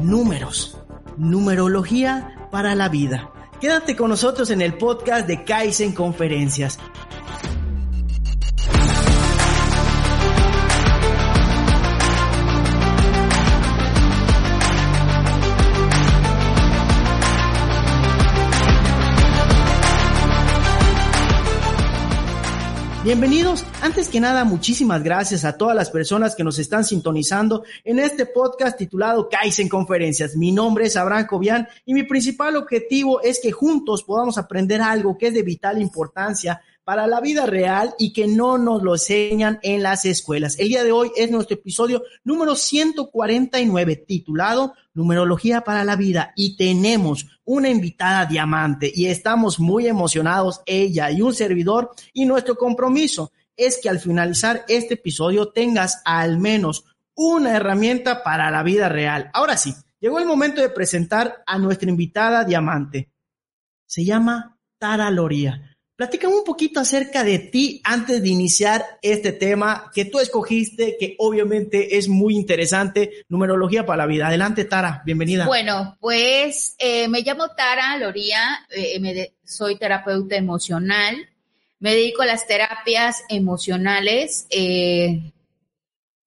Números. Numerología para la vida. Quédate con nosotros en el podcast de Kaizen Conferencias. Bienvenidos. Antes que nada, muchísimas gracias a todas las personas que nos están sintonizando en este podcast titulado Kaizen Conferencias. Mi nombre es Abraham Cobian y mi principal objetivo es que juntos podamos aprender algo que es de vital importancia para la vida real y que no nos lo enseñan en las escuelas. El día de hoy es nuestro episodio número 149 titulado Numerología para la vida y tenemos una invitada diamante y estamos muy emocionados, ella y un servidor y nuestro compromiso es que al finalizar este episodio tengas al menos una herramienta para la vida real. Ahora sí, llegó el momento de presentar a nuestra invitada diamante. Se llama Tara Loría. Platícame un poquito acerca de ti antes de iniciar este tema que tú escogiste, que obviamente es muy interesante, numerología para la vida. Adelante, Tara, bienvenida. Bueno, pues eh, me llamo Tara Loría, eh, soy terapeuta emocional, me dedico a las terapias emocionales eh,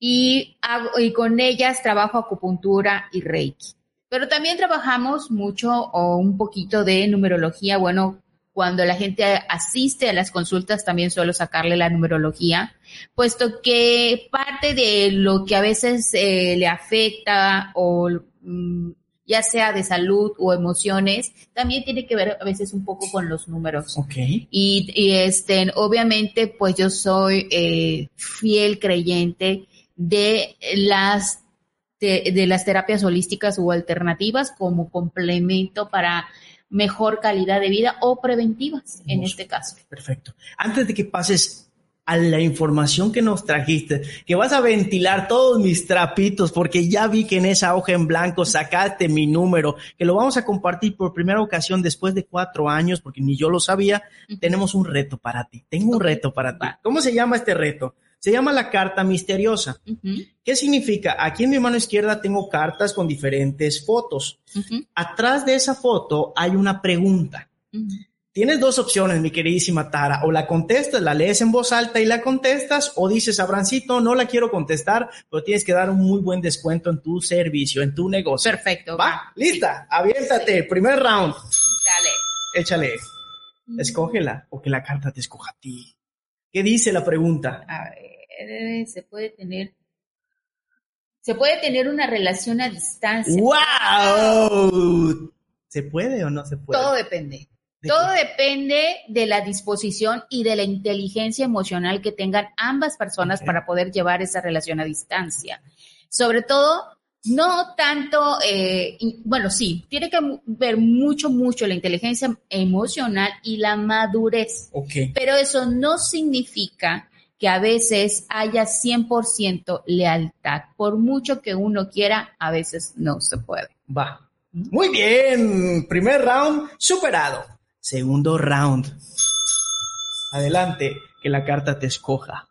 y, y con ellas trabajo acupuntura y reiki. Pero también trabajamos mucho o un poquito de numerología, bueno, cuando la gente asiste a las consultas también suelo sacarle la numerología, puesto que parte de lo que a veces eh, le afecta o mm, ya sea de salud o emociones, también tiene que ver a veces un poco con los números. Ok. Y, este, obviamente, pues yo soy eh, fiel creyente de las de las terapias holísticas o alternativas como complemento para mejor calidad de vida o preventivas en este caso. Perfecto. Antes de que pases a la información que nos trajiste, que vas a ventilar todos mis trapitos, porque ya vi que en esa hoja en blanco sacaste mi número, que lo vamos a compartir por primera ocasión después de cuatro años, porque ni yo lo sabía. Tenemos un reto para ti. Tengo un reto para ti. ¿Cómo se llama este reto? Se llama la carta misteriosa. ¿Qué significa? Aquí en mi mano izquierda tengo cartas con diferentes fotos. Atrás de esa foto hay una pregunta. Tienes dos opciones, mi queridísima Tara. O la contestas, la lees en voz alta y la contestas, o dices, Abrancito, no la quiero contestar, pero tienes que dar un muy buen descuento en tu servicio, en tu negocio. Perfecto. Va, lista, aviéntate, primer round. Dale. Échale. Escógela o que la carta te escoja a ti. ¿Qué dice la pregunta? A ver se puede tener se puede tener una relación a distancia. ¡Wow! ¿Se puede o no se puede? Todo depende. Todo depende de la disposición y de la inteligencia emocional que tengan ambas personas para poder llevar esa relación a distancia. Sobre todo, no tanto, eh, bueno, sí, tiene que ver mucho, mucho la inteligencia emocional y la madurez. Okay. Pero eso no significa que a veces haya 100% lealtad. Por mucho que uno quiera, a veces no se puede. Va. Muy bien. Primer round superado. Segundo round. Adelante, que la carta te escoja.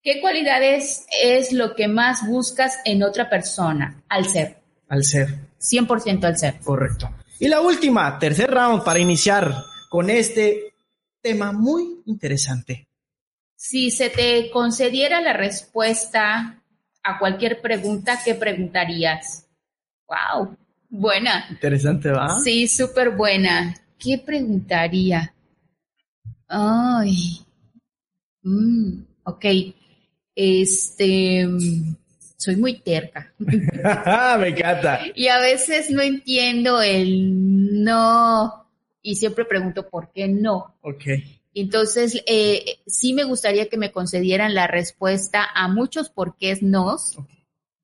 ¿Qué cualidades es lo que más buscas en otra persona? Al ser. Al ser. 100% al ser. Correcto. Y la última, tercer round para iniciar con este tema muy interesante. Si se te concediera la respuesta a cualquier pregunta, ¿qué preguntarías? Wow, buena. Interesante, ¿va? Sí, súper buena. ¿Qué preguntaría? Ay, mm, ok. Este, soy muy terca. Me encanta. Y a veces no entiendo el no y siempre pregunto por qué no. Ok. Entonces, eh, sí me gustaría que me concedieran la respuesta a muchos porqués no,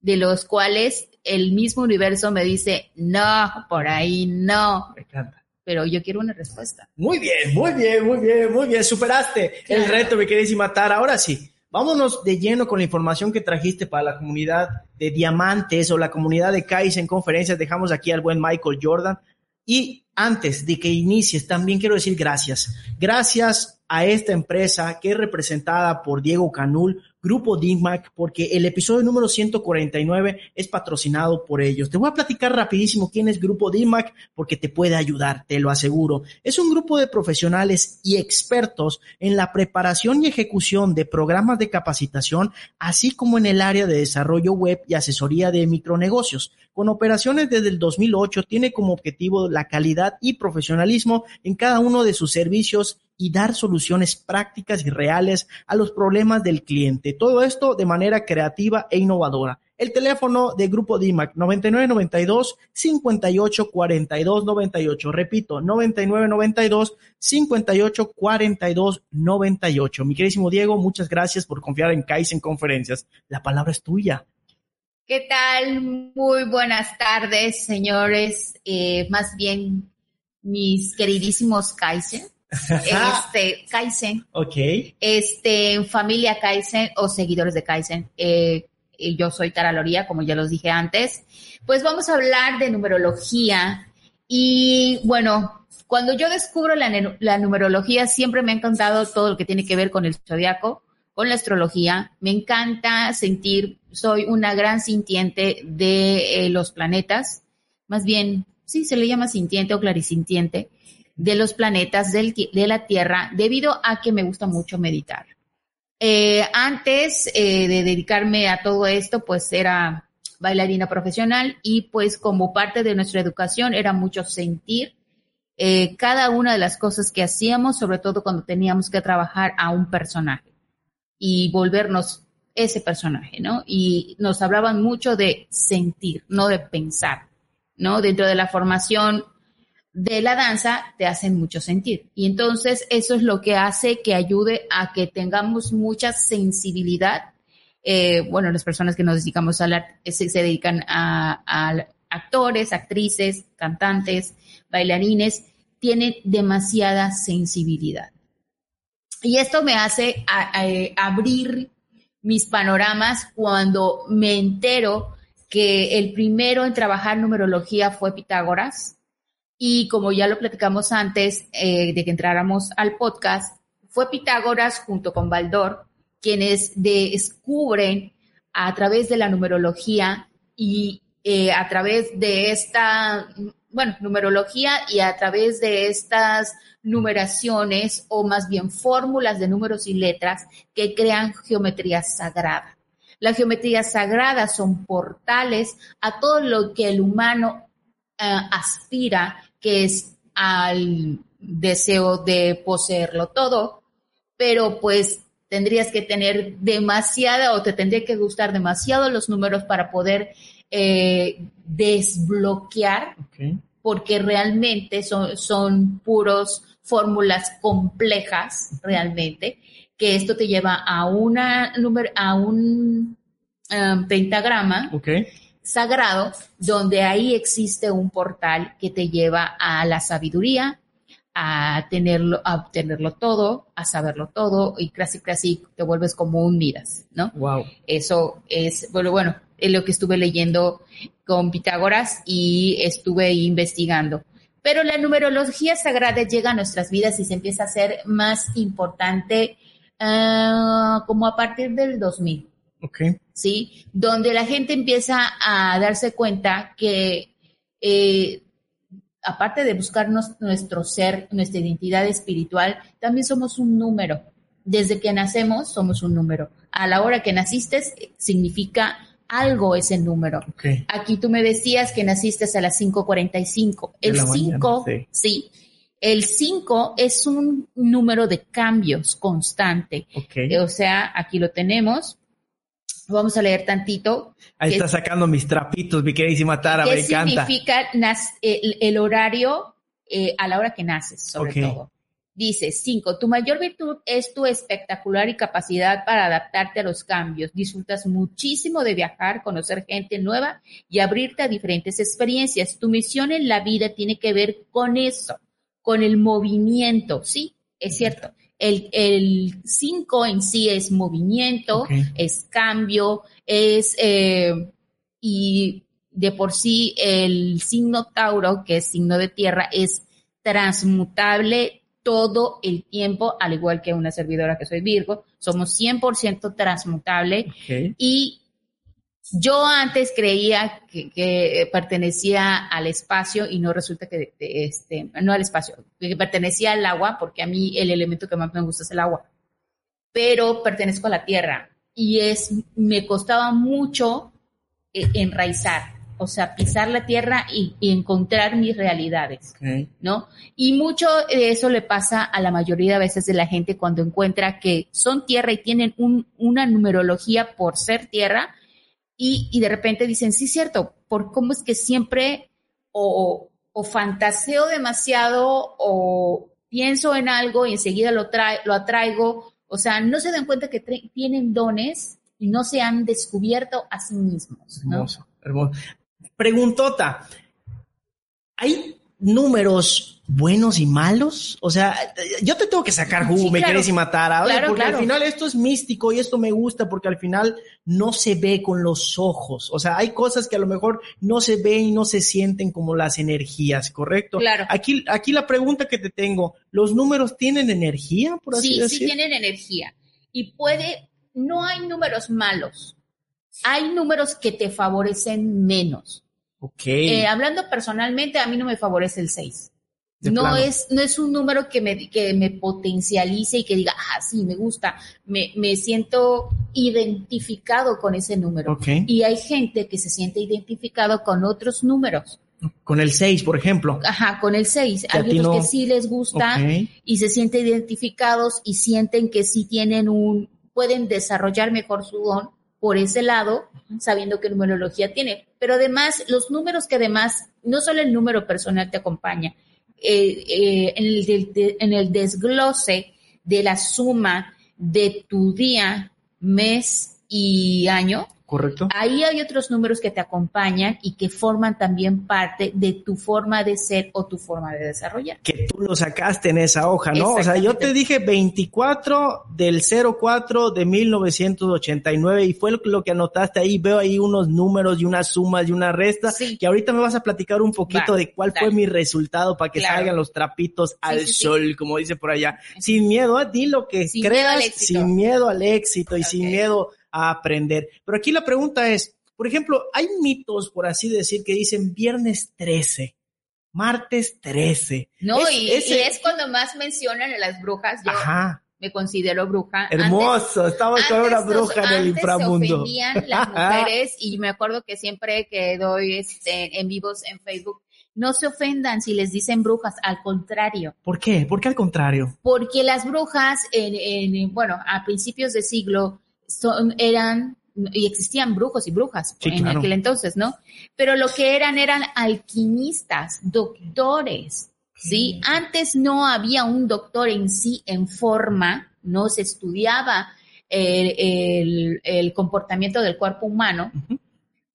de los cuales el mismo universo me dice, no, por ahí no. Me encanta. Pero yo quiero una respuesta. Muy bien, muy bien, muy bien, muy bien. Superaste el reto, me queréis matar. Ahora sí, vámonos de lleno con la información que trajiste para la comunidad de diamantes o la comunidad de en conferencias. Dejamos aquí al buen Michael Jordan Y antes de que inicies, también quiero decir gracias. Gracias a esta empresa que es representada por Diego Canul, Grupo DIMAC, porque el episodio número 149 es patrocinado por ellos. Te voy a platicar rapidísimo quién es Grupo DIMAC, porque te puede ayudar, te lo aseguro. Es un grupo de profesionales y expertos en la preparación y ejecución de programas de capacitación, así como en el área de desarrollo web y asesoría de micronegocios. Con operaciones desde el 2008, tiene como objetivo la calidad y profesionalismo en cada uno de sus servicios y dar soluciones prácticas y reales a los problemas del cliente. Todo esto de manera creativa e innovadora. El teléfono de Grupo DIMAC 9992 58 42 98. Repito, 9992 58 42 98. Mi queridísimo Diego, muchas gracias por confiar en Kaizen Conferencias. La palabra es tuya. ¿Qué tal? Muy buenas tardes, señores. Eh, más bien, mis queridísimos Kaizen este, Kaizen. Ok. Este, familia Kaizen o seguidores de Kaizen. Eh, yo soy Tara Loría, como ya los dije antes. Pues vamos a hablar de numerología. Y bueno, cuando yo descubro la, la numerología, siempre me ha encantado todo lo que tiene que ver con el zodiaco, con la astrología. Me encanta sentir, soy una gran sintiente de eh, los planetas. Más bien, sí, se le llama sintiente o clarisintiente de los planetas de la Tierra debido a que me gusta mucho meditar. Eh, antes eh, de dedicarme a todo esto, pues era bailarina profesional y pues como parte de nuestra educación era mucho sentir eh, cada una de las cosas que hacíamos, sobre todo cuando teníamos que trabajar a un personaje y volvernos ese personaje, ¿no? Y nos hablaban mucho de sentir, no de pensar, ¿no? Dentro de la formación de la danza te hacen mucho sentir. Y entonces eso es lo que hace que ayude a que tengamos mucha sensibilidad. Eh, bueno, las personas que nos dedicamos a la, se, dedican a, actores, actrices, cantantes, bailarines, tienen demasiada sensibilidad. Y esto me hace abrir mis panoramas cuando me entero que el primero en trabajar numerología fue Pitágoras, y como ya lo platicamos antes eh, de que entráramos al podcast, fue Pitágoras junto con Baldor quienes descubren a través de la numerología y eh, a través de esta, bueno, numerología y a través de estas numeraciones o más bien fórmulas de números y letras que crean geometría sagrada. La geometría sagrada son portales a todo lo que el humano eh, aspira que es al deseo de poseerlo todo, pero pues tendrías que tener demasiada o te tendría que gustar demasiado los números para poder eh, desbloquear, porque realmente son, son puros fórmulas complejas, realmente, que esto te lleva a una número, a un um, pentagrama sagrado, donde ahí existe un portal que te lleva a la sabiduría, a tenerlo, a obtenerlo todo, a saberlo todo, y casi casi te vuelves como un Midas, ¿no? Wow. Eso es, bueno, bueno, es lo que estuve leyendo con Pitágoras y estuve investigando. Pero la numerología sagrada llega a nuestras vidas y se empieza a ser más importante ah, como a partir del 2000. ¿Sí? Donde la gente empieza a darse cuenta que eh, aparte de buscarnos nuestro ser, nuestra identidad espiritual, también somos un número. Desde que nacemos somos un número. A la hora que naciste significa algo ese número. Aquí tú me decías que naciste a las 5.45. El 5, sí. El 5 es un número de cambios constante. O sea, aquí lo tenemos. Vamos a leer tantito. Ahí está sacando mis trapitos, mi queridísima Tara, me encanta. ¿Qué significa el, horario eh, a la hora que naces, sobre todo? Dice, cinco, tu mayor virtud es tu espectacular y capacidad para adaptarte a los cambios. Disfrutas muchísimo de viajar, conocer gente nueva y abrirte a diferentes experiencias. Tu misión en la vida tiene que ver con eso, con el movimiento, ¿sí? Es cierto. El 5 en sí es movimiento, es cambio, es, eh, y de por sí el signo Tauro, que es signo de tierra, es transmutable todo el tiempo, al igual que una servidora que soy Virgo, somos 100% transmutable y yo antes creía que, pertenecía al espacio y no resulta que, este, no al espacio, que pertenecía al agua, porque a mí el elemento que más me gusta es el agua, pero pertenezco a la tierra y es, me costaba mucho eh, enraizar o sea, pisar la tierra y, encontrar mis realidades, ¿no? Y mucho de eso le pasa a la mayoría de veces de la gente cuando encuentra que son tierra y tienen una numerología por ser tierra y, de repente dicen, sí, cierto, por cómo es que siempre o, o fantaseo demasiado o pienso en algo y enseguida lo, lo atraigo, o sea, no se dan cuenta que tienen dones y no se han descubierto a sí mismos. ¿no? Hermoso, hermoso. Preguntota, ¿hay números buenos y malos? O sea, yo te tengo que sacar jugo, me quieres y matar ahora, porque al final esto es místico y esto me gusta porque al final no se ve con los ojos. O sea, hay cosas que a lo mejor no se ven y no se sienten como las energías, ¿correcto? Claro. Aquí, aquí la pregunta que te tengo, ¿los números tienen energía, por así decirlo? Sí, sí tienen energía. Y puede, no hay números malos. Hay números que te favorecen menos. Eh, hablando personalmente, a mí no me favorece el 6. No es, no es un número que me, que me potencialice y que diga, ah, sí, me gusta, me, me siento identificado con ese número. Y hay gente que se siente identificado con otros números. Con el 6, por ejemplo. Ajá, con el 6. Hay otros que sí les gusta y se sienten identificados y sienten que sí tienen un, pueden desarrollar mejor su don por ese lado, sabiendo qué numerología tiene. Pero además, los números que además, no solo el número personal te acompaña, eh, eh, en, el en el desglose de la suma de tu día, mes y año, Correcto. Ahí hay otros números que te acompañan y que forman también parte de tu forma de ser o tu forma de desarrollar. Que tú lo sacaste en esa hoja, ¿no? O sea, yo te dije 24 del 04 de 1989 y fue lo que anotaste ahí. Veo ahí unos números y unas sumas y una resta. Que ahorita me vas a platicar un poquito de cuál fue mi resultado para que salgan los trapitos al sol, como dice por allá. Sin miedo, ¿eh? di lo que creas, sin miedo al éxito y sin miedo a aprender. Pero aquí la pregunta es, por ejemplo, hay mitos, por así decir, que dicen viernes 13, martes 13. No, y, es cuando más mencionan a las brujas. Yo me considero bruja. Hermoso, estamos con una bruja en el inframundo. Se las mujeres y me acuerdo que siempre que doy este, en vivos en Facebook, no se ofendan si les dicen brujas, al contrario. ¿Por qué? ¿Por qué al contrario? Porque las brujas, en, en, bueno, a principios de siglo, son, eran, y existían brujos y brujas en aquel entonces, ¿no? Pero lo que eran eran alquimistas, doctores, ¿sí? Antes no había un doctor en sí en forma, no se estudiaba el, el, comportamiento del cuerpo humano,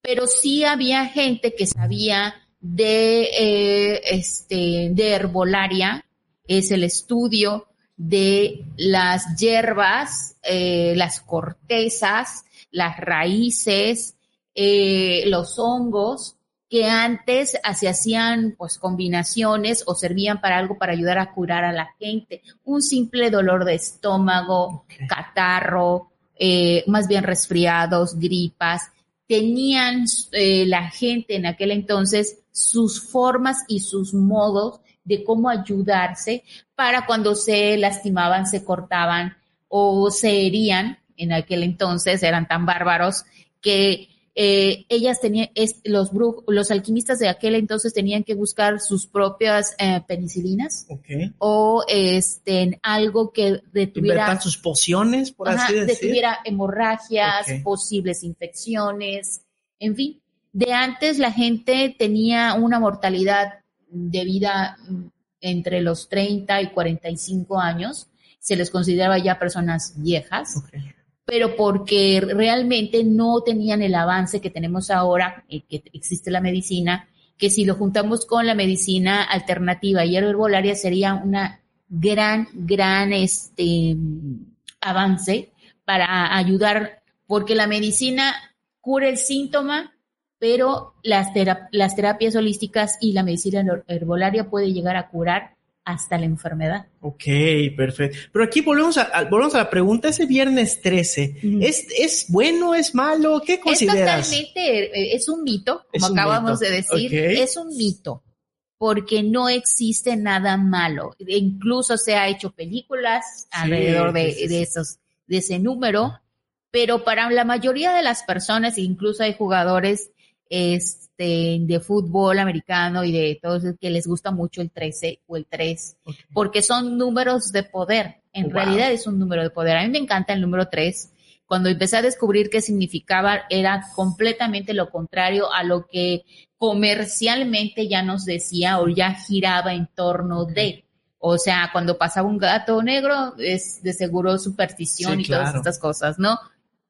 pero sí había gente que sabía de, eh, este, de herbolaria, es el estudio de las hierbas, eh, las cortezas, las raíces, eh, los hongos, que antes se hacían pues combinaciones o servían para algo para ayudar a curar a la gente. Un simple dolor de estómago, catarro, eh, más bien resfriados, gripas. Tenían la gente en aquel entonces sus formas y sus modos de cómo ayudarse para cuando se lastimaban, se cortaban o se herían, en aquel entonces eran tan bárbaros que eh, ellas tenían, los, los alquimistas de aquel entonces tenían que buscar sus propias eh, penicilinas o este, algo que detuviera sus pociones, por así decir. Detuviera hemorragias, posibles infecciones, en fin. De antes la gente tenía una mortalidad de vida mm, entre los 30 y 45 años, se les consideraba ya personas viejas, pero porque realmente no tenían el avance que tenemos ahora, eh, que existe la medicina, que si lo juntamos con la medicina alternativa y herbolaria sería una gran, gran este, avance para ayudar, porque la medicina cura el síntoma, pero las, las terapias holísticas y la medicina herbolaria puede llegar a curar hasta la enfermedad. Ok, perfecto. Pero aquí volvemos a, volvemos a la pregunta, ese viernes 13, ¿es, ¿es bueno, es malo? ¿Qué consideras? Es totalmente, eh, es un mito, como acabamos de decir, es un mito, porque no existe nada malo. Incluso se ha hecho películas alrededor de, de, esos, de ese número, pero para la mayoría de las personas, incluso hay jugadores, es, este, de, fútbol americano y de todos que les gusta mucho el 13 o el 3, porque son números de poder. En realidad es un número de poder. A mí me encanta el número 3. Cuando empecé a descubrir qué significaba, era completamente lo contrario a lo que comercialmente ya nos decía o ya giraba en torno de. O sea, cuando pasaba un gato negro, es de seguro superstición y todas estas cosas, ¿no?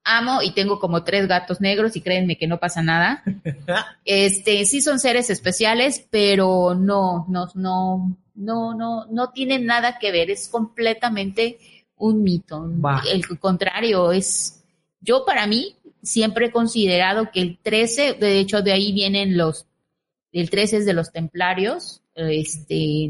Amo y tengo como tres gatos negros y créanme que no pasa nada. Este, sí son seres especiales, pero no, no, no, no, no, no tienen nada que ver, es completamente un mito. El contrario es, yo para mí siempre he considerado que el 13, de hecho de ahí vienen los, el 13 es de los templarios, este,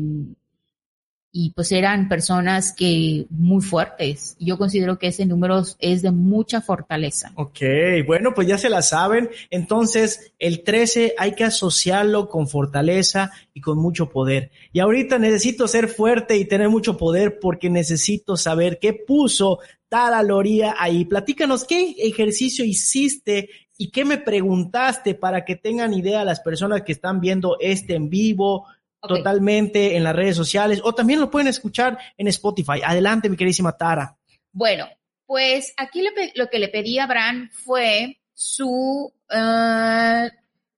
y pues eran personas que muy fuertes. Yo considero que ese número es de mucha fortaleza. Ok, bueno, pues ya se la saben. Entonces, el 13 hay que asociarlo con fortaleza y con mucho poder. Y ahorita necesito ser fuerte y tener mucho poder porque necesito saber qué puso Tara Loría ahí. Platícanos qué ejercicio hiciste y qué me preguntaste para que tengan idea las personas que están viendo este en vivo, totalmente en las redes sociales o también lo pueden escuchar en Spotify. Adelante, mi queridísima Tara. Bueno, pues aquí lo, que le pedí a Bran fue su uh,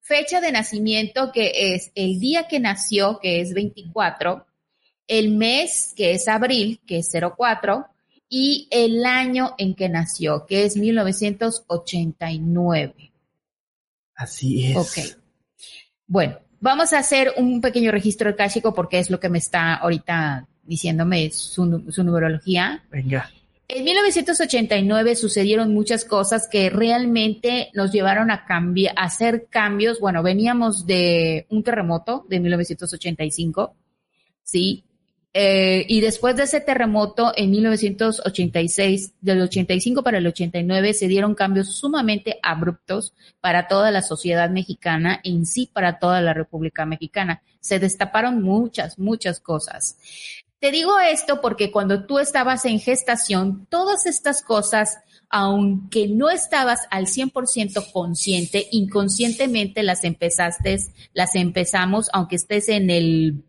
fecha de nacimiento, que es el día que nació, que es 24, el mes, que es abril, que es 04, y el año en que nació, que es 1989. Así es. Ok. Bueno, Vamos a hacer un pequeño registro akáshico porque es lo que me está ahorita diciéndome su, numerología. Venga. En 1989 sucedieron muchas cosas que realmente nos llevaron a cambiar, a hacer cambios. Bueno, veníamos de un terremoto de 1985, ¿sí? Eh, y después de ese terremoto en 1986, del 85 para el 89, se dieron cambios sumamente abruptos para toda la sociedad mexicana, en sí para toda la República Mexicana. Se destaparon muchas, muchas cosas. Te digo esto porque cuando tú estabas en gestación, todas estas cosas, aunque no estabas al 100% consciente, inconscientemente las empezaste, las empezamos, aunque estés en el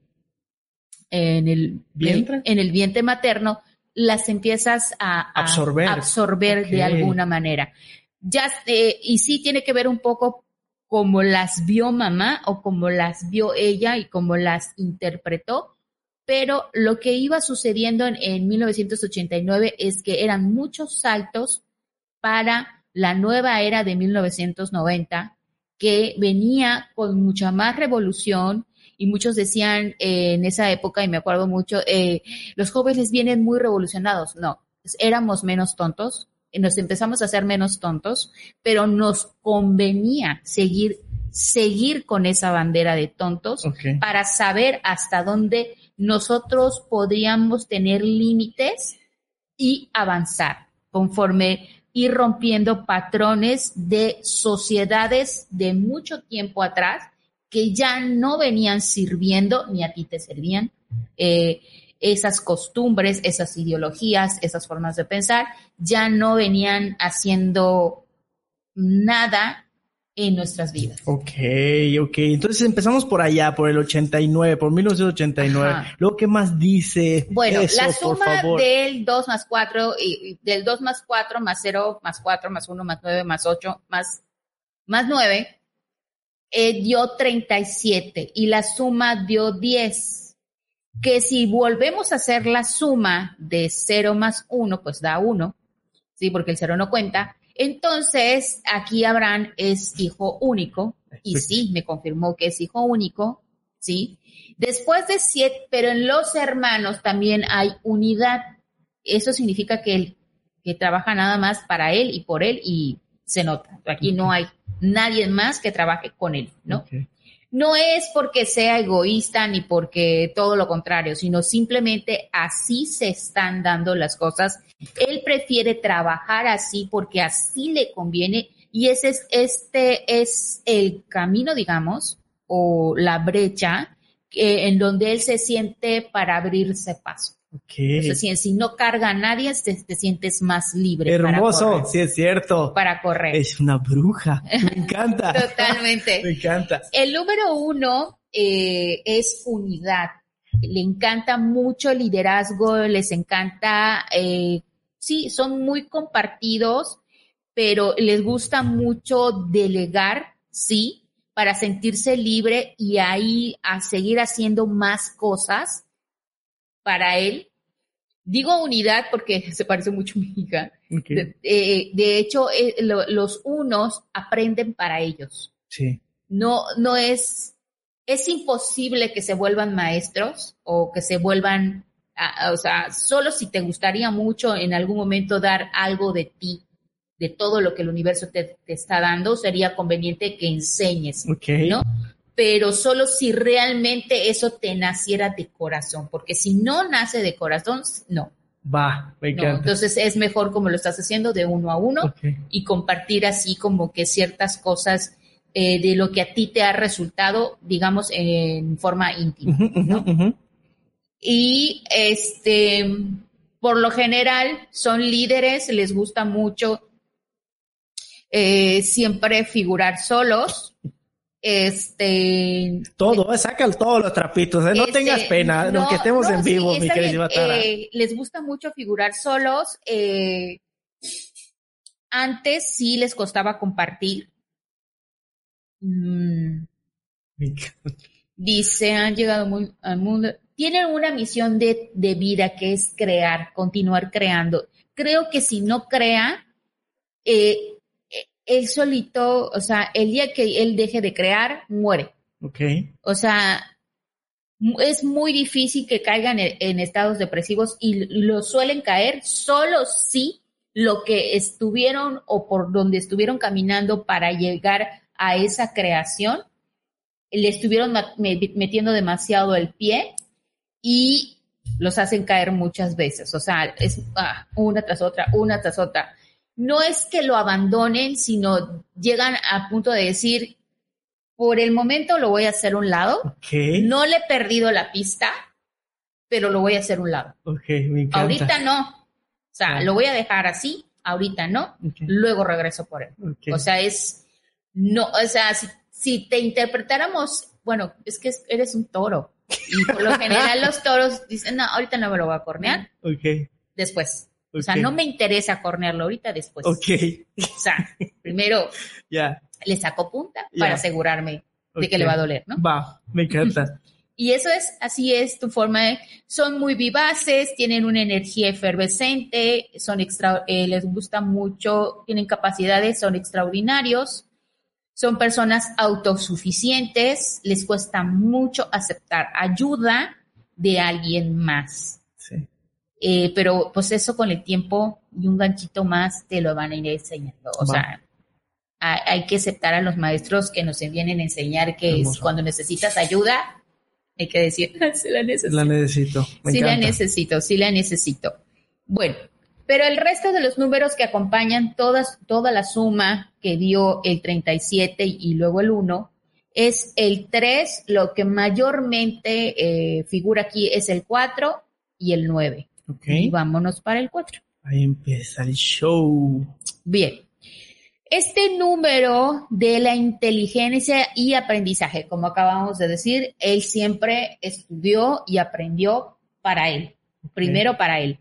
en el vientre, en el vientre materno, las empiezas a, absorber, absorber de alguna manera. Ya, eh, y sí tiene que ver un poco como las vio mamá o como las vio ella y como las interpretó, pero lo que iba sucediendo en, en 1989 es que eran muchos saltos para la nueva era de 1990 que venía con mucha más revolución, y muchos decían eh, en esa época, y me acuerdo mucho, eh, los jóvenes vienen muy revolucionados. No, éramos menos tontos, nos empezamos a hacer menos tontos, pero nos convenía seguir, seguir con esa bandera de tontos para saber hasta dónde nosotros podríamos tener límites y avanzar conforme ir rompiendo patrones de sociedades de mucho tiempo atrás que ya no venían sirviendo ni a ti te servían. Eh, esas costumbres, esas ideologías, esas formas de pensar, ya no venían haciendo nada en nuestras vidas. Ok, ok. Entonces empezamos por allá, por el 89, por 1989. Luego, ¿qué más dice? Bueno, la suma del 2 más 4, y, del 2 más 4 más 0 más 4 más 1 más 9 más 8 más, más 9 eh, dio 37 y la suma dio 10. Que si volvemos a hacer la suma de 0 más 1, pues da 1, ¿sí? Porque el 0 no cuenta. Entonces, aquí Abraham es hijo único, y sí, me confirmó que es hijo único, ¿sí? Después de siete, pero en los hermanos también hay unidad. Eso significa que él, que trabaja nada más para él y por él y se nota. Aquí no hay nadie más que trabaje con él, ¿no? No es porque sea egoísta ni porque todo lo contrario, sino simplemente así se están dando las cosas. Él prefiere trabajar así porque así le conviene y ese es, este es el camino, digamos, o la brecha eh, en donde él se siente para abrirse paso. Okay. si, no carga a nadie, te, sientes más libre. Hermoso, sí es cierto. Para correr. Es una bruja. Me encanta. Totalmente. Me encanta. El número uno eh, es unidad. Le encanta mucho el liderazgo, les encanta, eh, sí, son muy compartidos, pero les gusta mucho delegar, sí, para sentirse libre y ahí a seguir haciendo más cosas para él. Digo unidad porque se parece mucho a mi hija. De, hecho, eh, los unos aprenden para ellos. Sí. No, no es, es imposible que se vuelvan maestros o que se vuelvan, o sea, solo si te gustaría mucho en algún momento dar algo de ti, de todo lo que el universo te, está dando, sería conveniente que enseñes, ¿no? Pero solo si realmente eso te naciera de corazón, porque si no nace de corazón, no. Va, me encanta. entonces es mejor como lo estás haciendo de uno a uno y compartir así como que ciertas cosas eh, de lo que a ti te ha resultado, digamos, en forma íntima. Y este, por lo general son líderes, les gusta mucho eh, siempre figurar solos este. Todo, eh, saca todos los trapitos, eh, no este, tengas pena, no, que estemos en vivo, mi querida eh, Les gusta mucho figurar solos. Eh, antes sí les costaba compartir. Mm. Dice, han llegado muy al mundo. Tienen una misión de, de vida que es crear, continuar creando. Creo que si no crea, eh, él solito, o sea, el día que él deje de crear, muere. Ok. O sea, es muy difícil que caigan en, estados depresivos y lo suelen caer solo si lo que estuvieron o por donde estuvieron caminando para llegar a esa creación, le estuvieron metiendo demasiado el pie y los hacen caer muchas veces. O sea, es ah, una tras otra, una tras otra no es que lo abandonen, sino llegan a punto de decir, por el momento lo voy a hacer un lado. No le he perdido la pista, pero lo voy a hacer un lado. Ahorita no. O sea, lo voy a dejar así, ahorita no. Luego regreso por él. O sea, es, no, o sea, si, te interpretáramos, bueno, es que eres un toro. Y por lo general los toros dicen, no, ahorita no me lo voy a cornear. Después. O sea, no me interesa cornearlo ahorita después. Ok. O sea, primero ya le saco punta para asegurarme de que le va a doler, ¿no? Va, me encanta. Y eso es, así es tu forma de, son muy vivaces, tienen una energía efervescente, son extra, eh, les gusta mucho, tienen capacidades, son extraordinarios, son personas autosuficientes, les cuesta mucho aceptar ayuda de alguien más. Eh, pero pues eso con el tiempo y un ganchito más te lo van a ir enseñando. O sea, hay, que aceptar a los maestros que nos vienen a enseñar que cuando necesitas ayuda, hay que decir, sí la necesito. La necesito. sí la necesito, sí la necesito. Bueno, pero el resto de los números que acompañan todas, toda la suma que dio el 37 y luego el 1, es el 3, lo que mayormente eh, figura aquí es el 4 y el 9. Y vámonos para el 4. Ahí empieza el show. Bien. Este número de la inteligencia y aprendizaje, como acabamos de decir, él siempre estudió y aprendió para él, primero para él.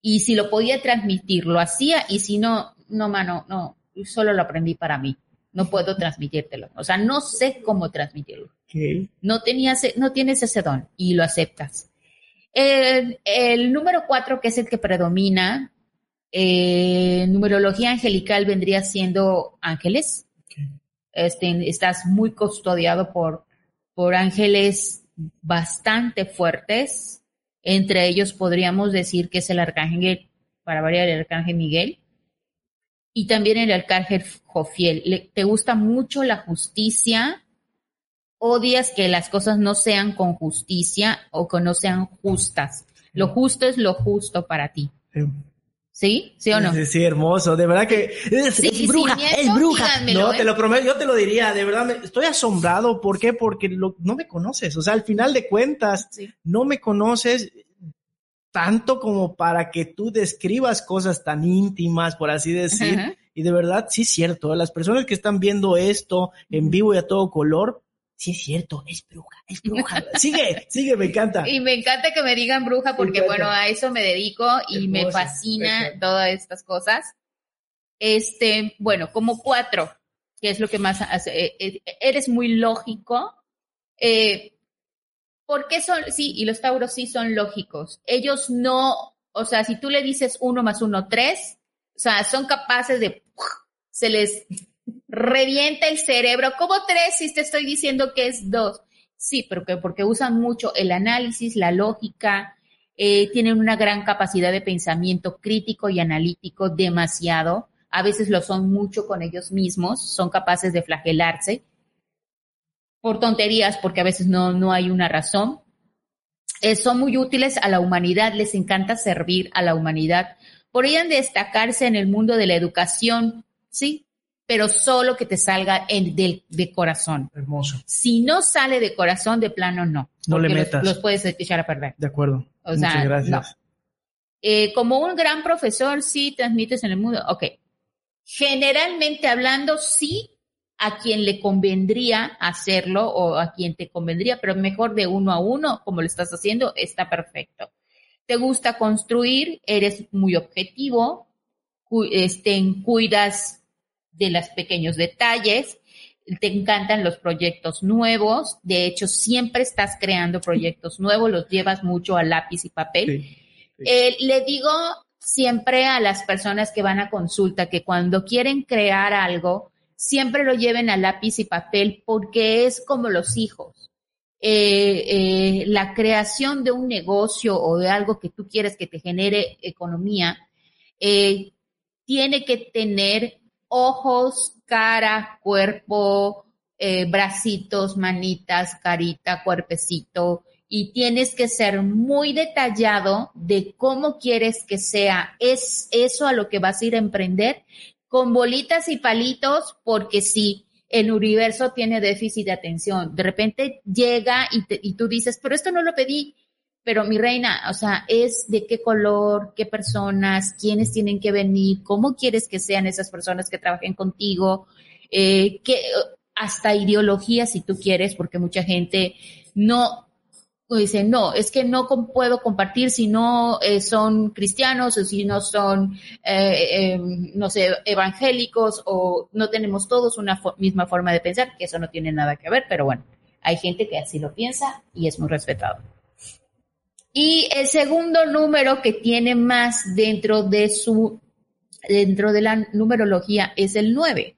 Y si lo podía transmitir, lo hacía, y si no, no, mano, no, solo lo aprendí para mí. No puedo transmitírtelo. O sea, no sé cómo transmitirlo. No, tenías, no tienes ese don y lo aceptas. El, número cuatro, que es el que predomina, eh, numerología angelical vendría siendo ángeles. Este, estás muy custodiado por, por ángeles bastante fuertes. Entre ellos podríamos decir que es el arcángel, para variar el arcángel Miguel. y también el arcángel Jofiel. ¿Te gusta mucho la justicia? ¿Odias que las cosas no sean con justicia o que no sean justas? Lo justo es lo justo para ti. Sí. ¿Sí? o no? Sí, sí, hermoso. De verdad que es, bruja, es bruja. No, te ¿eh? lo prometo, yo te lo diría, de verdad, estoy asombrado. ¿Por qué? Porque no me conoces. O sea, al final de cuentas, no me conoces tanto como para que tú describas cosas tan íntimas, por así decir. Y de verdad, sí es cierto, las personas que están viendo esto en vivo y a todo color, sí es cierto, es bruja, es bruja. sigue, sigue, me encanta. Y me encanta que me digan bruja porque, bueno, a eso me dedico y me fascina todas estas cosas. Este, bueno, como cuatro, que es lo que más hace, eh, eh, eres muy lógico. Eh, ¿Por qué son, sí, y los tauros sí son lógicos? Ellos no, o sea, si tú le dices uno más uno, tres, o sea, son capaces de, se les revienta el cerebro. ¿Cómo tres si te estoy diciendo que es dos? Sí, pero porque usan mucho el análisis, la lógica, eh, tienen una gran capacidad de pensamiento crítico y analítico, demasiado. A veces lo son mucho con ellos mismos, son capaces de flagelarse por tonterías, porque a veces no, no hay una razón. Eh, son muy útiles a la humanidad, les encanta servir a la humanidad. Podrían destacarse en el mundo de la educación, sí, pero solo que te salga en, de, de, corazón. Hermoso. Si no sale de corazón, de plano no. No le metas. Los, puedes echar a perder. De acuerdo. Muchas gracias. Eh, como un gran profesor, sí transmites en el mundo. Ok. Generalmente hablando, sí a quien le convendría hacerlo o a quien te convendría, pero mejor de uno a uno, como lo estás haciendo, está perfecto. Te gusta construir, eres muy objetivo, este, cuidas de los pequeños detalles, te encantan los proyectos nuevos, de hecho siempre estás creando proyectos nuevos, los llevas mucho a lápiz y papel. Eh, le digo siempre a las personas que van a consulta que cuando quieren crear algo, siempre lo lleven a lápiz y papel porque es como los hijos. Eh, eh, la creación de un negocio o de algo que tú quieres que te genere economía, eh, tiene que tener ojos, cara, cuerpo, bracitos, manitas, carita, cuerpecito, y tienes que ser muy detallado de cómo quieres que sea es eso a lo que vas a ir a emprender con bolitas y palitos, porque sí, el universo tiene déficit de atención. De repente llega y, y tú dices, pero esto no lo pedí. Pero mi reina, o sea, es de qué color, qué personas, quiénes tienen que venir, cómo quieres que sean esas personas que trabajen contigo, eh, que hasta ideología si tú quieres, porque mucha gente no dice, no, es que no puedo compartir si no eh, son cristianos o si no son, eh, em, no sé, evangélicos o no tenemos todos una misma forma de pensar, que eso no tiene nada que ver, pero bueno, hay gente que así lo piensa y es muy respetado. Y el segundo número que tiene más dentro de su, dentro de la numerología es el 9.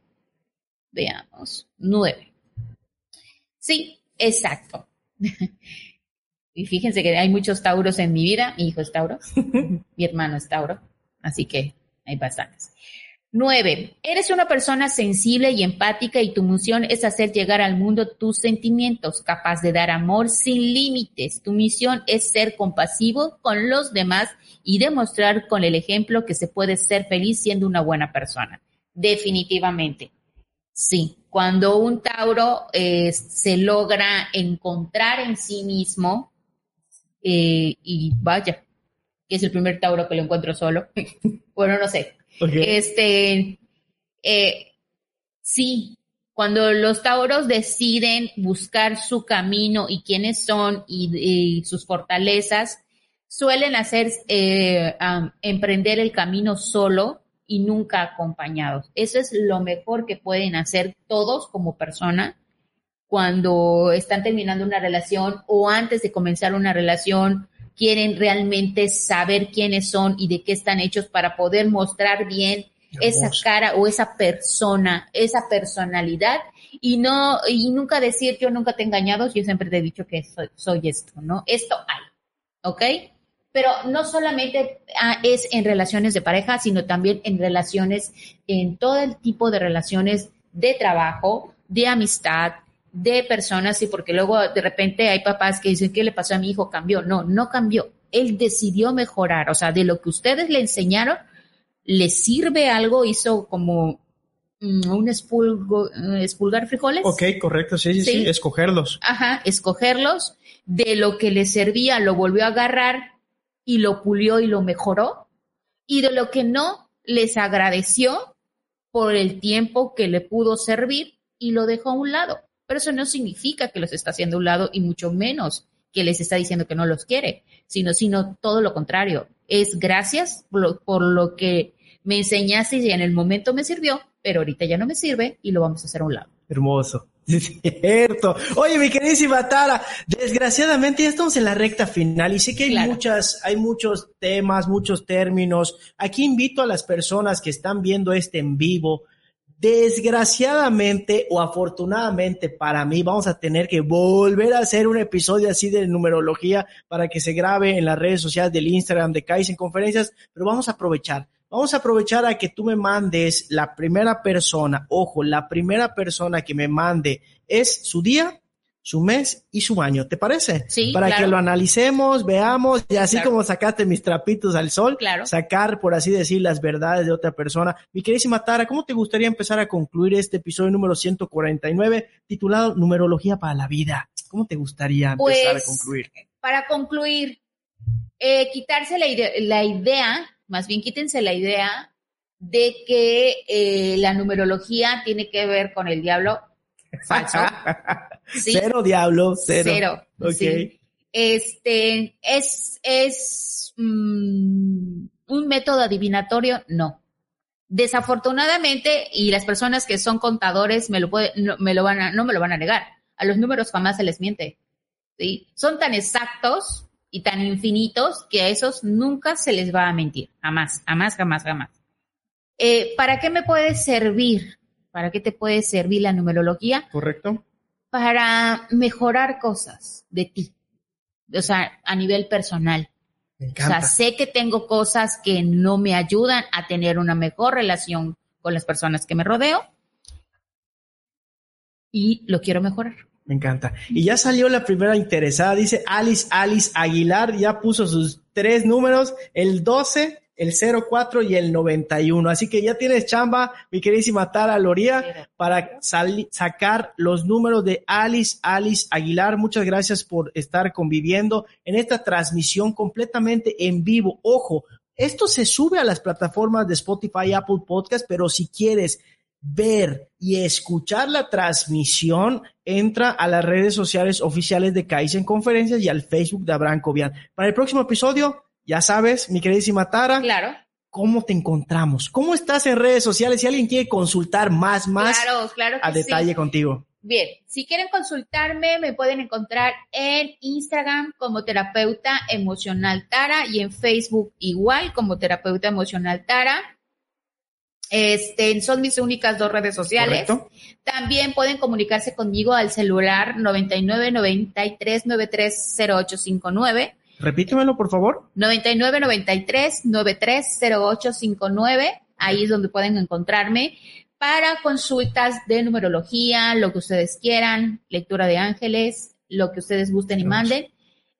Veamos, 9. Sí, exacto. Y fíjense que hay muchos tauros en mi vida. Mi hijo es tauro, mi hermano es tauro, así que hay bastantes. Nueve, eres una persona sensible y empática y tu misión es hacer llegar al mundo tus sentimientos, capaz de dar amor sin límites. Tu misión es ser compasivo con los demás y demostrar con el ejemplo que se puede ser feliz siendo una buena persona. Definitivamente. Sí, cuando un Tauro eh, se logra encontrar en sí mismo, eh, y vaya, que es el primer Tauro que lo encuentro solo. bueno, no sé. Este, eh, sí, cuando los Tauros deciden buscar su camino y quiénes son y, sus fortalezas, suelen hacer eh, emprender el camino solo y nunca acompañados. Eso es lo mejor que pueden hacer todos como persona cuando están terminando una relación o antes de comenzar una relación, quieren realmente saber quiénes son y de qué están hechos para poder mostrar bien esa cara o esa persona, esa personalidad y no y nunca decir yo nunca te he engañado, yo siempre te he dicho que soy, soy esto, ¿no? Esto hay, ¿ok? pero no solamente ah, es en relaciones de pareja, sino también en relaciones, en todo el tipo de relaciones de trabajo, de amistad, de personas, sí, porque luego de repente hay papás que dicen, ¿qué le pasó a mi hijo? Cambió. No, no cambió. Él decidió mejorar. O sea, de lo que ustedes le enseñaron, le sirve algo, hizo como mm, un espulgar frijoles. Ok, correcto, sí, sí, sí, escogerlos. Ajá, escogerlos. De lo que le servía, lo volvió a agarrar y lo pulió y lo mejoró. Y de lo que no, les agradeció por el tiempo que le pudo servir y lo dejó a un lado. Pero eso no significa que los está haciendo a un lado y mucho menos que les está diciendo que no los quiere, sino, sino todo lo contrario. Es gracias por lo, que me enseñaste y en el momento me sirvió, pero ahorita ya no me sirve y lo vamos a hacer a un lado. Hermoso. cierto. Oye, mi queridísima Tara, desgraciadamente ya estamos en la recta final y sé que hay muchas, hay muchos temas, muchos términos. Aquí invito a las personas que están viendo este en vivo Desgraciadamente o afortunadamente para mí vamos a tener que volver a hacer un episodio así de numerología para que se grabe en las redes sociales del Instagram de Kaizen Conferencias, pero vamos a aprovechar. Vamos a aprovechar a que tú me mandes la primera persona, ojo, la primera persona que me mande es su día, su mes y su año, ¿te parece? Sí. Para que lo analicemos, veamos, y así como sacaste mis trapitos al sol, claro. sacar, por así decir, las verdades de otra persona. Mi queridísima Tara, ¿cómo te gustaría empezar a concluir este episodio número 149, titulado Numerología para la Vida? ¿Cómo te gustaría empezar a pues, concluir? Para concluir, eh, quitarse la idea, la idea, más bien quítense la idea de que eh, la numerología tiene que ver con el diablo. Falso. Cero diablo, cero. Cero. Este, es, es mm, un método adivinatorio, no. Desafortunadamente, y las personas que son contadores me lo puede, no, me lo van a, no me lo van a negar. A los números jamás se les miente. ¿sí? Son tan exactos y tan infinitos que a esos nunca se les va a mentir. Jamás, jamás, jamás, jamás. Eh, ¿Para qué me puede servir? ¿Para qué te puede servir la numerología? Correcto para mejorar cosas de ti, o sea, a nivel personal. O sea, sé que tengo cosas que no me ayudan a tener una mejor relación con las personas que me rodeo y lo quiero mejorar. Me encanta. Y ya salió la primera interesada, dice Alice Alice Aguilar, ya puso sus tres números, el 12, el 04 y el 91. Así que ya tienes chamba, mi queridísima Tara Loría, para sacar los números de Alice, Alice Aguilar. Muchas gracias por estar conviviendo en esta transmisión completamente en vivo. Ojo, esto se sube a las plataformas de Spotify y Apple Podcast, pero si quieres ver y escuchar la transmisión, entra a las redes sociales oficiales de Kaizen Conferencias y al Facebook de Abraham Cobian. Para el próximo episodio, ya sabes, mi queridísima Tara. Claro. ¿Cómo te encontramos? ¿Cómo estás en redes sociales? Si alguien quiere consultar más, más a detalle contigo. Bien, si quieren consultarme, me pueden encontrar en Instagram como terapeuta emocional Tara y en Facebook igual como terapeuta emocional Tara. Este, son mis únicas dos redes sociales. También pueden comunicarse conmigo al celular 99 93 93 0859 Repítemelo, por favor. 9993-930859. Ahí es donde pueden encontrarme para consultas de numerología, lo que ustedes quieran, lectura de ángeles, lo que ustedes gusten y manden.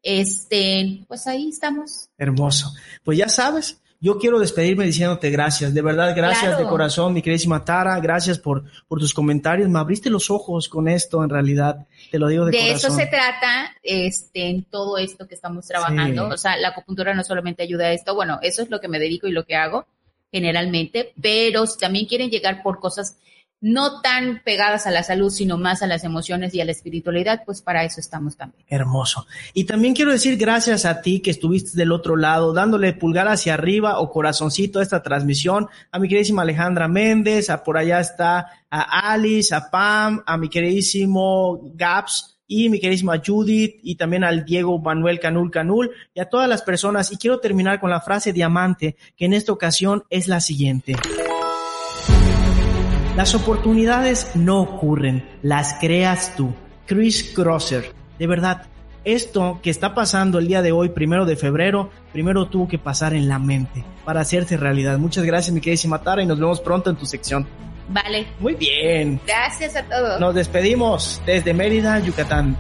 Este, pues ahí estamos. Hermoso. Pues ya sabes, yo quiero despedirme diciéndote gracias, de verdad, gracias de corazón, mi queridísima Tara, gracias por, por tus comentarios, me abriste los ojos con esto, en realidad, te lo digo de, corazón. De eso se trata, este, en todo esto que estamos trabajando, o sea, la acupuntura no solamente ayuda a esto, bueno, eso es lo que me dedico y lo que hago generalmente, pero si también quieren llegar por cosas no tan pegadas a la salud, sino más a las emociones y a la espiritualidad, pues para eso estamos también. Hermoso. Y también quiero decir gracias a ti que estuviste del otro lado, dándole pulgar hacia arriba o corazoncito a esta transmisión, a mi queridísima Alejandra Méndez, a por allá está a Alice, a Pam, a mi queridísimo Gaps, y mi queridísima Judith y también al Diego Manuel Canul Canul y a todas las personas. Y quiero terminar con la frase diamante que en esta ocasión es la siguiente. Las oportunidades no ocurren, las creas tú. Chris Crosser. De verdad, esto que está pasando el día de hoy, primero de febrero, primero tuvo que pasar en la mente para hacerse realidad. Muchas gracias, mi querida Tara, y nos vemos pronto en tu sección. Vale. Muy bien. Gracias a todos. Nos despedimos desde Mérida, Yucatán.